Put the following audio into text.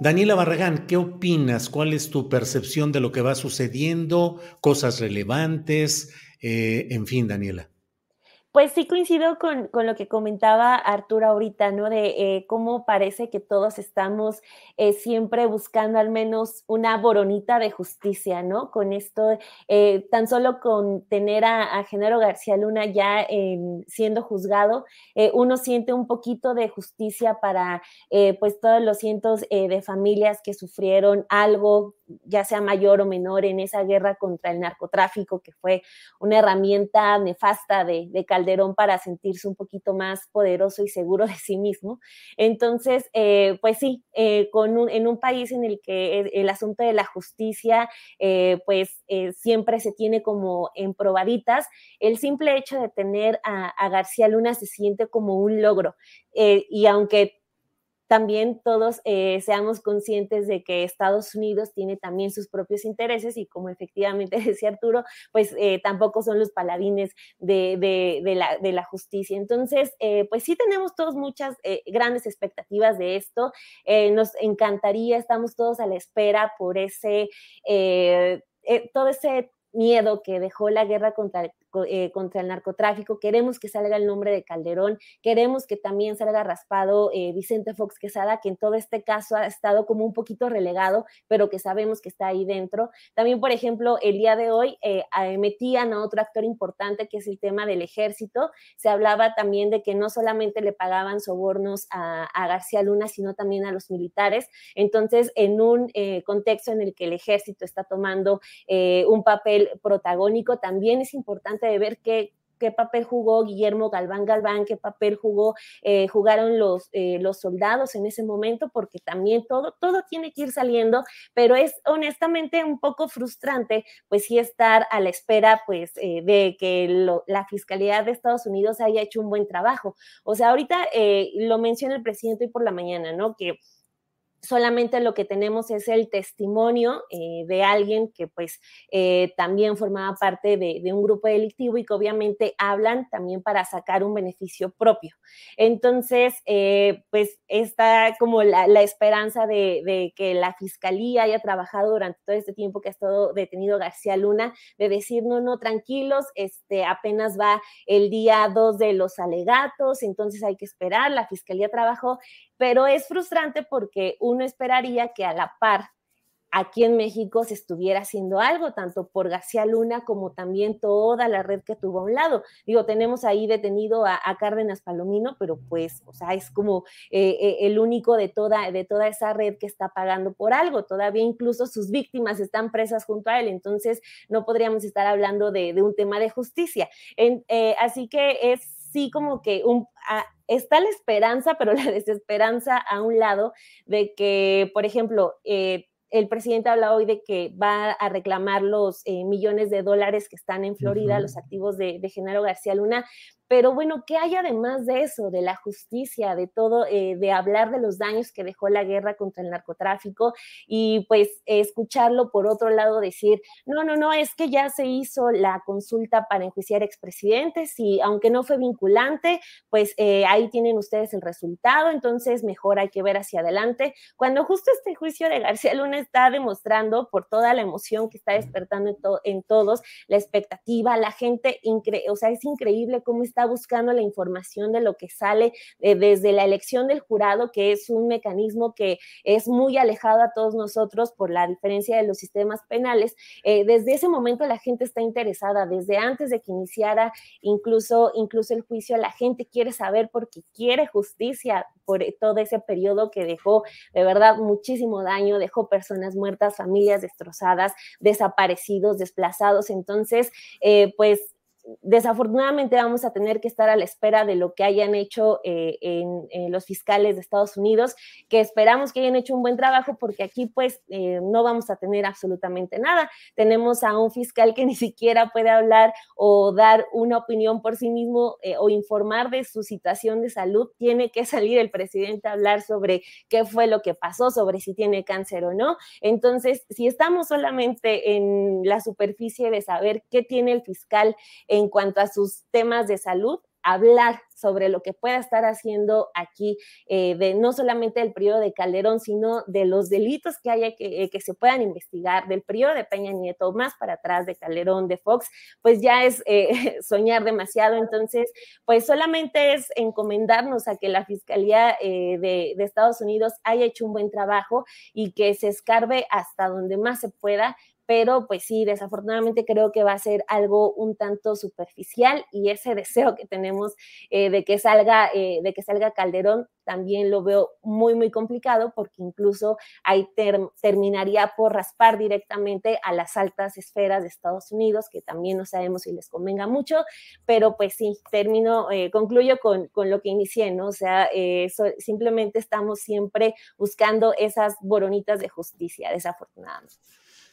Daniela Barragán, ¿qué opinas? ¿Cuál es tu percepción de lo que va sucediendo? ¿Cosas relevantes? Eh, en fin, Daniela. Pues sí coincido con, con, lo que comentaba Arturo ahorita, ¿no? De eh, cómo parece que todos estamos eh, siempre buscando al menos una boronita de justicia, ¿no? Con esto, eh, tan solo con tener a, a Genaro García Luna ya siendo juzgado, eh, uno siente un poquito de justicia para pues todos los cientos de familias que sufrieron algo, ya sea mayor o menor, en esa guerra contra el narcotráfico, que fue una herramienta nefasta de, de Calderón para sentirse un poquito más poderoso y seguro de sí mismo. Entonces, eh, pues sí, eh, con un, en un país en el que el, asunto de la justicia, eh, pues siempre se tiene como en probaditas, el simple hecho de tener a, a García Luna se siente como un logro. Y aunque también todos eh, seamos conscientes de que Estados Unidos tiene también sus propios intereses y como efectivamente decía Arturo, pues eh, tampoco son los paladines de, la, justicia. Entonces, eh, pues sí tenemos todos muchas grandes expectativas de esto. Nos encantaría, estamos todos a la espera por ese, todo ese miedo que dejó la guerra contra, eh, contra el narcotráfico, queremos que salga el nombre de Calderón, queremos que también salga raspado eh, Vicente Fox Quesada, que en todo este caso ha estado como un poquito relegado, pero que sabemos que está ahí dentro. También, por ejemplo, el día de hoy eh, metían a otro actor importante que es el tema del ejército. Se hablaba también de que no solamente le pagaban sobornos a, a García Luna, sino también a los militares. Entonces, en un eh, contexto en el que el ejército está tomando eh, un papel protagónico, también es importante de ver qué, qué papel jugó Guillermo Galván Galván, qué papel jugó, eh, jugaron los, eh, los soldados en ese momento, porque también todo, todo tiene que ir saliendo, pero es honestamente un poco frustrante, pues sí estar a la espera, pues, eh, de que la Fiscalía de Estados Unidos haya hecho un buen trabajo. O sea, ahorita eh, lo menciona el presidente hoy por la mañana, ¿no? Que solamente lo que tenemos es el testimonio eh, de alguien que pues eh, también formaba parte de, un grupo delictivo y que obviamente hablan también para sacar un beneficio propio. Entonces, eh, pues está como la, la esperanza de, de, que la fiscalía haya trabajado durante todo este tiempo que ha estado detenido García Luna, de decir, no, no, tranquilos, este, apenas va el día 2 de los alegatos, entonces hay que esperar, la fiscalía trabajó pero es frustrante porque uno esperaría que a la par aquí en México se estuviera haciendo algo, tanto por García Luna como también toda la red que tuvo a un lado. Digo, tenemos ahí detenido a, Cárdenas Palomino, pero pues, o sea, es como eh, eh, el único de toda, de toda esa red que está pagando por algo. Todavía incluso sus víctimas están presas junto a él, entonces no podríamos estar hablando de, un tema de justicia. Eh, así que es sí como que un... A, está la esperanza, pero la desesperanza a un lado de que, por ejemplo, eh, el presidente habla hoy de que va a reclamar los eh, millones de dólares que están en Florida, uh -huh. los activos de, de Genaro García Luna, Pero bueno, ¿qué hay además de eso, de la justicia, de todo, eh, de hablar de los daños que dejó la guerra contra el narcotráfico y pues escucharlo por otro lado decir, no, no, no, es que ya se hizo la consulta para enjuiciar expresidentes y aunque no fue vinculante, pues eh, ahí tienen ustedes el resultado, entonces mejor hay que ver hacia adelante. Cuando justo este juicio de García Luna está demostrando por toda la emoción que está despertando en, todos, la expectativa, la gente, o sea, es increíble cómo está buscando la información de lo que sale eh, desde la elección del jurado, que es un mecanismo que es muy alejado a todos nosotros por la diferencia de los sistemas penales. Eh, desde ese momento la gente está interesada, desde antes de que iniciara incluso, incluso el juicio, la gente quiere saber porque quiere justicia por todo ese periodo que dejó de verdad muchísimo daño, dejó personas muertas, familias destrozadas, desaparecidos, desplazados. Entonces, eh, pues desafortunadamente vamos a tener que estar a la espera de lo que hayan hecho eh, en, los fiscales de Estados Unidos, que esperamos que hayan hecho un buen trabajo porque aquí pues eh, no vamos a tener absolutamente nada. Tenemos a un fiscal que ni siquiera puede hablar o dar una opinión por sí mismo eh, o informar de su situación de salud. Tiene que salir el presidente a hablar sobre qué fue lo que pasó, sobre si tiene cáncer o no. Entonces, si estamos solamente en la superficie de saber qué tiene el fiscal, en cuanto a sus temas de salud, hablar sobre lo que pueda estar haciendo aquí, eh, de no solamente del periodo de Calderón, sino de los delitos que haya que, eh, que, se puedan investigar, del periodo de Peña Nieto, más para atrás de Calderón, de Fox, pues ya es eh, soñar demasiado. Entonces, pues solamente es encomendarnos a que la Fiscalía de, de Estados Unidos haya hecho un buen trabajo y que se escarbe hasta donde más se pueda pero pues sí, desafortunadamente creo que va a ser algo un tanto superficial y ese deseo que tenemos eh, de que salga eh, de que salga Calderón también lo veo muy muy complicado porque incluso ahí terminaría por raspar directamente a las altas esferas de Estados Unidos que también no sabemos si les convenga mucho, pero pues sí, termino, eh, concluyo con, con, lo que inicié, ¿no? O sea, simplemente estamos siempre buscando esas boronitas de justicia, desafortunadamente.